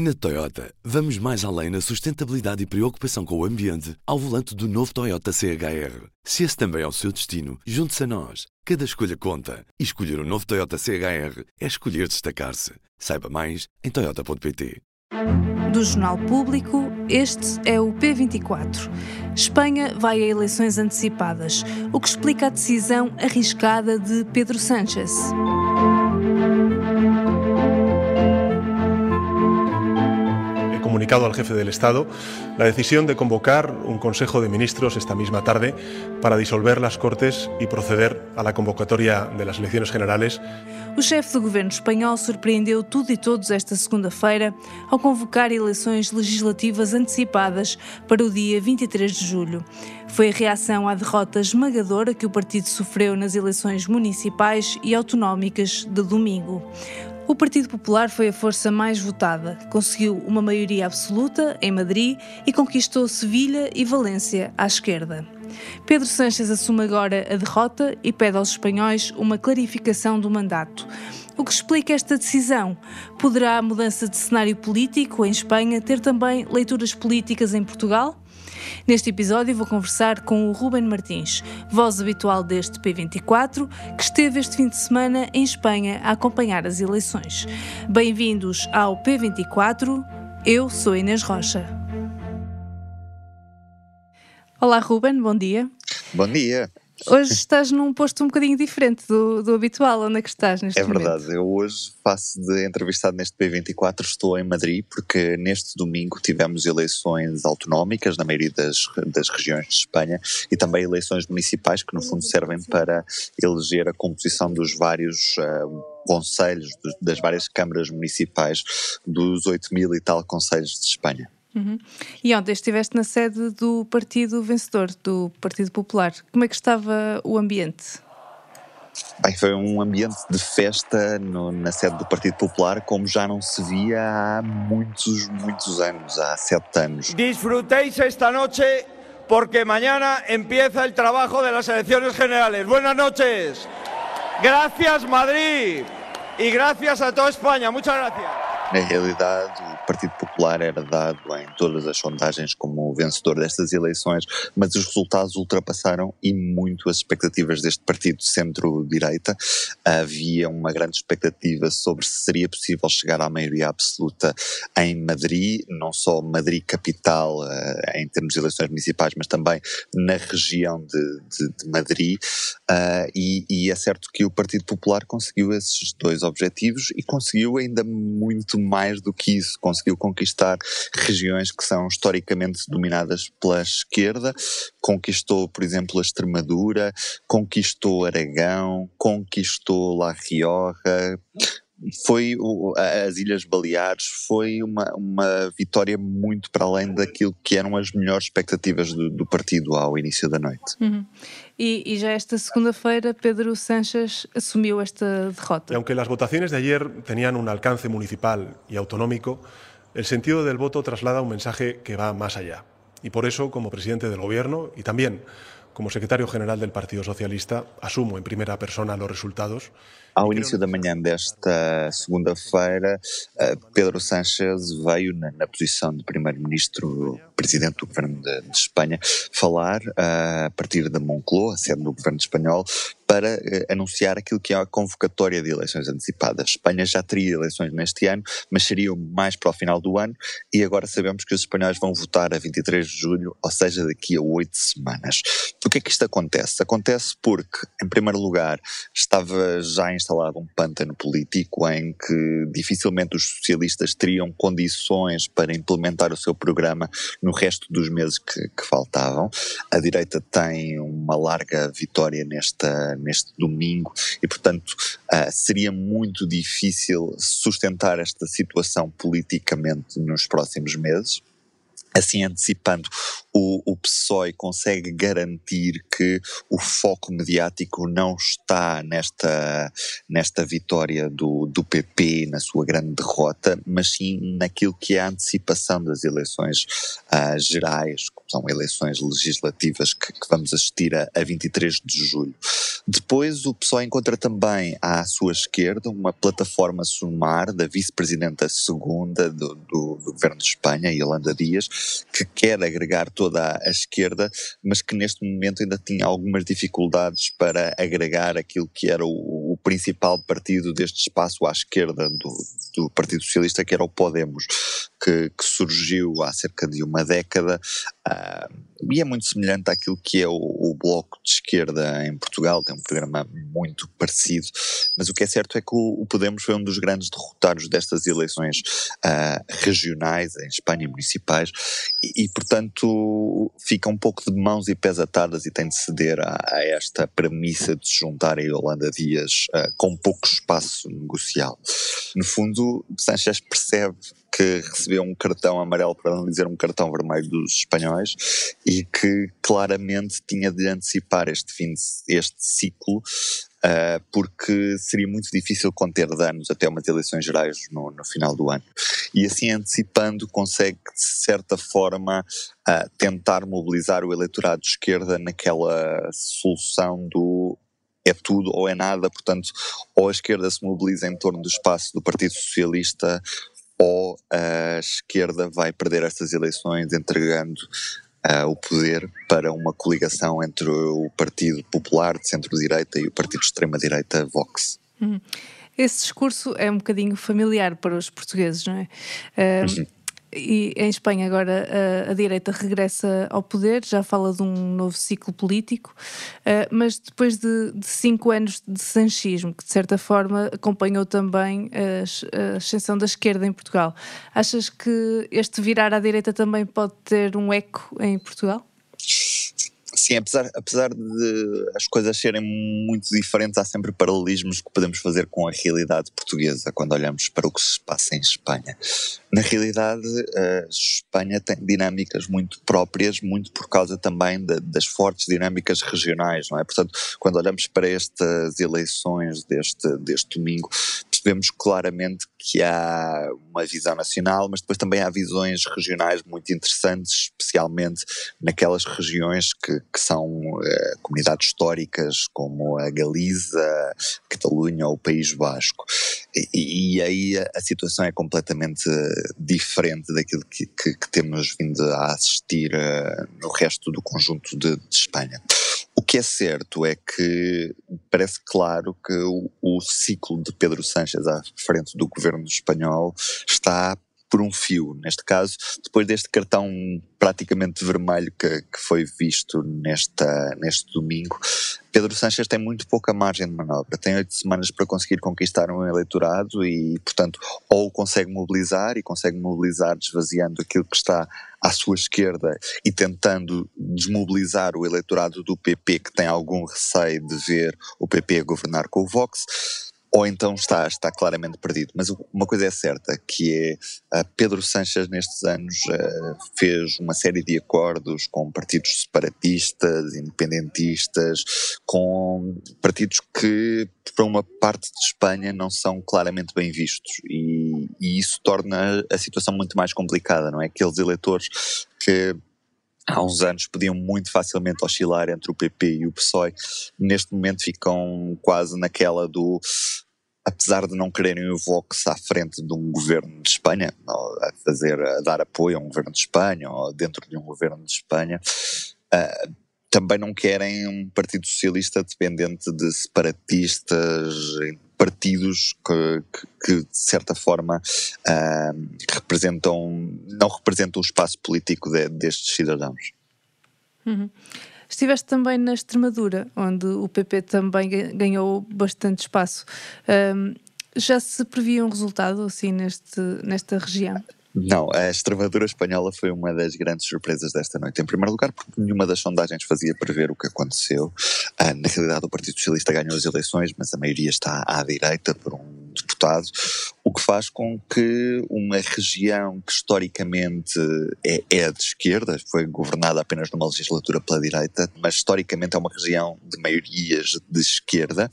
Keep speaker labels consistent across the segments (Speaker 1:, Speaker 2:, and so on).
Speaker 1: Na Toyota, vamos mais além na sustentabilidade e preocupação com o ambiente ao volante do novo Toyota CHR. Se esse também é o seu destino, junte-se a nós. Cada escolha conta. E escolher o um novo Toyota CHR é escolher destacar-se. Saiba mais em Toyota.pt.
Speaker 2: Do Jornal Público, este é o P24. Espanha vai a eleições antecipadas, o que explica a decisão arriscada de Pedro Sánchez.
Speaker 3: Comunicado al jefe del Estado la decisión de convocar un Consejo de Ministros esta misma tarde para disolver las Cortes y proceder a la convocatoria de las elecciones generales.
Speaker 2: O chefe do governo espanhol surpreendeu tudo e todos esta segunda-feira ao convocar eleições legislativas antecipadas para o dia 23 de julho. Foi a reação à derrota esmagadora que o partido sofreu nas eleições municipais e autonómicas de domingo. O Partido Popular foi a força mais votada, conseguiu uma maioria absoluta em Madrid e conquistou Sevilha e Valência à esquerda. Pedro Sánchez assume agora a derrota e pede aos espanhóis uma clarificação do mandato. O que explica esta decisão? Poderá a mudança de cenário político em Espanha ter também leituras políticas em Portugal? Neste episódio vou conversar com o Ruben Martins, voz habitual deste P24, que esteve este fim de semana em Espanha a acompanhar as eleições. Bem-vindos ao P24, eu sou Inês Rocha. Olá Ruben, bom dia.
Speaker 4: Bom dia.
Speaker 2: Hoje estás num posto um bocadinho diferente do, do habitual, onde é que estás neste
Speaker 4: é
Speaker 2: momento?
Speaker 4: É verdade, eu hoje faço de entrevistado neste P24, estou em Madrid, porque neste domingo tivemos eleições autonómicas na maioria das, das regiões de Espanha e também eleições municipais, que no fundo servem para eleger a composição dos vários uh, conselhos, das várias câmaras municipais dos 8 mil e tal conselhos de Espanha.
Speaker 2: Uhum. E ontem estiveste na sede do partido vencedor, do Partido Popular. Como é que estava o ambiente?
Speaker 4: Bem, foi um ambiente de festa no, na sede do Partido Popular como já não se via há muitos, muitos anos, há sete anos.
Speaker 5: Disfrutéis esta noche porque mañana empieza el trabajo de las elecciones generales. Buenas noches. Gracias Madrid y gracias a toda España. Muchas gracias.
Speaker 4: Na realidade, o Partido Popular era dado em todas as sondagens como o vencedor destas eleições, mas os resultados ultrapassaram e muito as expectativas deste partido centro-direita. Havia uma grande expectativa sobre se seria possível chegar à maioria absoluta em Madrid, não só Madrid capital eh, em termos de eleições municipais, mas também na região de, de, de Madrid. Uh, e, e é certo que o Partido Popular conseguiu esses dois objetivos e conseguiu ainda muito mais do que isso, conseguiu conquistar regiões que são historicamente dominadas pela esquerda, conquistou, por exemplo, a Extremadura, conquistou Aragão, conquistou La Rioja, foi o, as Ilhas Baleares foi uma, uma vitória muito para além daquilo que eram as melhores expectativas do, do partido ao início da noite.
Speaker 2: Uhum. E, e, já esta segunda-feira Pedro Sánchez assumiu esta derrota.
Speaker 3: E aunque as votações de ayer tenían un alcance municipal y autonómico, el sentido del voto traslada un mensaje que va más allá. Y por eso, como presidente del Gobierno y también como secretario general del Partido Socialista, asumo en primera persona los resultados
Speaker 4: Ao início da manhã desta segunda-feira, eh, Pedro Sánchez veio na, na posição de primeiro-ministro, presidente do governo de, de Espanha, falar uh, a partir da Moncloa, sede do governo espanhol, para uh, anunciar aquilo que é a convocatória de eleições antecipadas. Espanha já teria eleições neste ano, mas seriam mais para o final do ano, e agora sabemos que os espanhóis vão votar a 23 de julho, ou seja, daqui a oito semanas. Por que é que isto acontece? Acontece porque, em primeiro lugar, estava já instalado um pântano político em que dificilmente os socialistas teriam condições para implementar o seu programa no resto dos meses que, que faltavam. A direita tem uma larga vitória nesta, neste domingo e, portanto, uh, seria muito difícil sustentar esta situação politicamente nos próximos meses assim antecipando, o, o PSOE consegue garantir que o foco mediático não está nesta, nesta vitória do, do PP, na sua grande derrota, mas sim naquilo que é a antecipação das eleições uh, gerais, são eleições legislativas que, que vamos assistir a, a 23 de julho. Depois o PSOE encontra também à sua esquerda uma plataforma sumar da vice-presidenta segunda do, do, governo de Espanha, Yolanda Dias, que quer agregar toda a esquerda, mas que neste momento ainda tinha algumas dificuldades para agregar aquilo que era o principal partido deste espaço à esquerda do, do Partido Socialista, que era o Podemos, que, que surgiu há cerca de uma década. Uh, e é muito semelhante àquilo que é o, o, Bloco de Esquerda em Portugal, tem um programa muito parecido, mas o que é certo é que o, o Podemos foi um dos grandes derrotados destas eleições uh, regionais em Espanha, municipais, e, e, portanto fica um pouco de mãos e pés atadas e tem de ceder a, a esta premissa de se juntar a Yolanda Dias uh, com pouco espaço negocial. No fundo, Sanchez percebe que recebeu um cartão amarelo, para não dizer um cartão vermelho dos espanhóis, e que claramente tinha de antecipar este fim, de, este ciclo, uh, porque seria muito difícil conter danos até umas eleições gerais no, no final do ano. E assim antecipando, consegue de certa forma uh, tentar mobilizar o eleitorado de esquerda naquela solução do é tudo ou é nada, portanto, ou a esquerda se mobiliza em torno do espaço do Partido Socialista, ou a esquerda vai perder estas eleições entregando uh, o poder para uma coligação entre o Partido Popular de centro-direita e o Partido de extrema-direita Vox.
Speaker 2: Uhum. Esse discurso é um bocadinho familiar para os portugueses, não é? Uh, uhum e em Espanha agora a, a, direita regressa ao poder, já fala de um novo ciclo político, uh, mas depois de, de, cinco anos de sanchismo, que de certa forma acompanhou também a, a ascensão da esquerda em Portugal, achas que este virar à direita também pode ter um eco em Portugal?
Speaker 4: Sim, apesar, apesar de as coisas serem muito diferentes, há sempre paralelismos que podemos fazer com a realidade portuguesa quando olhamos para o que se passa em Espanha. Na realidade, Espanha tem dinâmicas muito próprias, muito por causa também de, das fortes dinâmicas regionais, não é? Portanto, quando olhamos para estas eleições deste, deste domingo, percebemos claramente que há uma visão nacional, mas depois também há visões regionais muito interessantes, especialmente naquelas regiões que, que são eh, comunidades históricas, como a Galiza, Catalunha ou o País Basco. E, e aí a, a, situação é completamente diferente daquilo que, que, que temos vindo a assistir uh, no resto do conjunto de, de Espanha. Que é certo é que parece claro que o, o, ciclo de Pedro Sánchez à frente do governo espanhol está por um fio. Neste caso, depois deste cartão praticamente vermelho que, que foi visto nesta, neste domingo, Pedro Sánchez tem muito pouca margem de manobra. Tem oito semanas para conseguir conquistar um eleitorado e, portanto, ou consegue mobilizar e consegue mobilizar desvaziando aquilo que está à sua esquerda e tentando desmobilizar o eleitorado do PP que tem algum receio de ver o PP governar com o Vox ou então está, está claramente perdido. Mas uma coisa é certa, que é uh, Pedro Sanches nestes anos uh, fez uma série de acordos com partidos separatistas, independentistas, com partidos que para uma parte de Espanha não são claramente bem vistos e, e isso torna a situação muito mais complicada, não é? Aqueles eleitores que há uns anos podiam muito facilmente oscilar entre o PP e o PSOE, neste momento ficam quase naquela do apesar de não quererem o Vox à frente de um governo de Espanha, a fazer, a dar apoio a um governo de Espanha ou dentro de um governo de Espanha, uh, também não querem um Partido Socialista dependente de separatistas, partidos que, que, que de certa forma uh, representam, não representam o espaço político de, destes cidadãos.
Speaker 2: Uhum. Estiveste também na Extremadura, onde o PP também ganhou bastante espaço. Já se previa um resultado assim neste, nesta região?
Speaker 4: Não, a Extremadura espanhola foi uma das grandes surpresas desta noite. Em primeiro lugar, porque nenhuma das sondagens fazia prever o que aconteceu. Ah, na realidade, o Partido Socialista ganhou as eleições, mas a maioria está à direita por um deputado, o que faz com que uma região que historicamente é, é de esquerda, foi governada apenas numa legislatura pela direita, mas historicamente é uma região de maiorias de esquerda,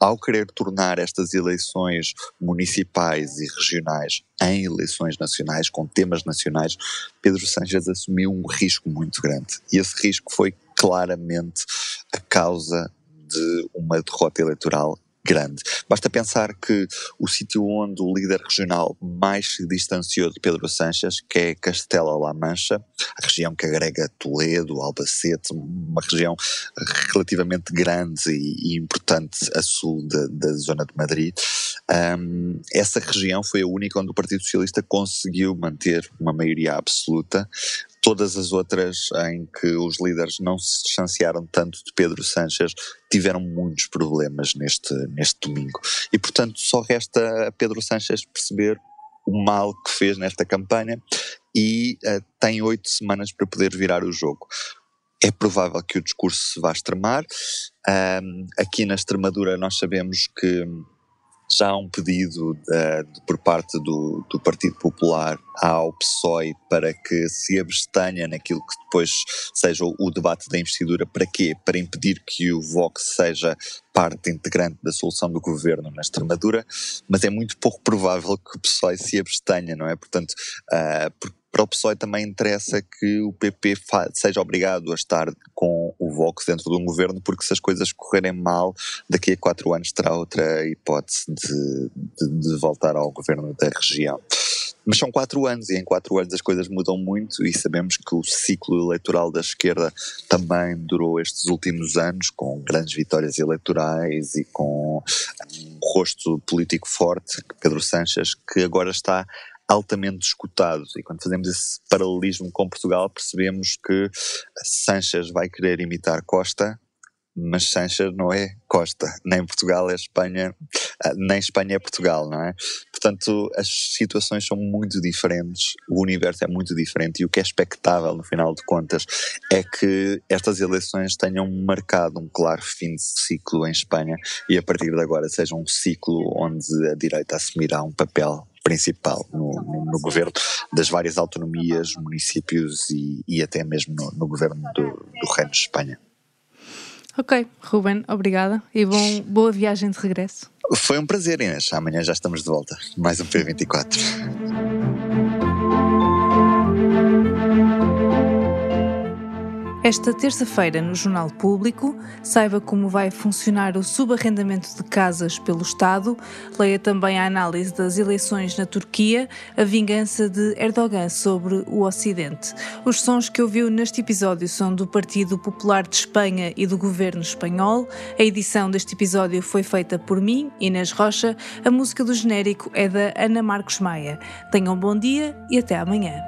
Speaker 4: ao querer tornar estas eleições municipais e regionais em eleições nacionais, com temas nacionais, Pedro Sánchez assumiu um risco muito grande. E esse risco foi claramente a causa de uma derrota eleitoral grande. Basta pensar que o sítio onde o líder regional mais se distanciou de Pedro Sanches, que é Castela-La Mancha, a região que agrega Toledo, Albacete, uma região relativamente grande e, e importante a sul de, da zona de Madrid, um, essa região foi a única onde o Partido Socialista conseguiu manter uma maioria absoluta, todas as outras em que os líderes não se distanciaram tanto de Pedro Sánchez tiveram muitos problemas neste, neste domingo. E, portanto, só resta a Pedro Sánchez perceber o mal que fez nesta campanha e uh, tem oito semanas para poder virar o jogo. É provável que o discurso se vá extremar. Um, aqui na Extremadura nós sabemos que já há um pedido uh, por parte do, do, Partido Popular ao PSOE para que se abstenha naquilo que depois seja o, o, debate da investidura. Para quê? Para impedir que o Vox seja parte integrante da solução do governo na Extremadura, mas é muito pouco provável que o PSOE se abstenha, não é? Portanto, uh, para o PSOE também interessa que o PP seja obrigado a estar com o Vox dentro de um governo, porque se as coisas correrem mal, daqui a quatro anos terá outra hipótese de, de, de voltar ao governo da região. Mas são quatro anos e em quatro anos as coisas mudam muito e sabemos que o ciclo eleitoral da esquerda também durou estes últimos anos com grandes vitórias eleitorais e com um rosto político forte, Pedro Sanches, que agora está altamente escutados. E quando fazemos esse paralelismo com Portugal, percebemos que Sanches vai querer imitar Costa, mas Sanches não é Costa, nem Portugal é Espanha, ah, nem Espanha é Portugal, não é? Portanto, as situações são muito diferentes, o universo é muito diferente e o que é expectável, no final de contas, é que estas eleições tenham marcado um claro fim de ciclo em Espanha e a partir de agora seja um ciclo onde a direita assumirá um papel principal no, no, no, governo das várias autonomias, municípios e, e até mesmo no, no governo do, do, Reino de Espanha.
Speaker 2: Ok, Ruben, obrigada e bom, boa viagem de regresso.
Speaker 4: Foi um prazer, Inês. Amanhã já estamos de volta. Mais um P24.
Speaker 2: Esta terça-feira, no Jornal Público, saiba como vai funcionar o subarrendamento de casas pelo Estado, leia também a análise das eleições na Turquia, a vingança de Erdogan sobre o Ocidente. Os sons que ouviu neste episódio são do Partido Popular de Espanha e do Governo Espanhol. A edição deste episódio foi feita por mim, Inês Rocha. A música do genérico é da Ana Marcos Maia. Tenham um bom dia e até amanhã.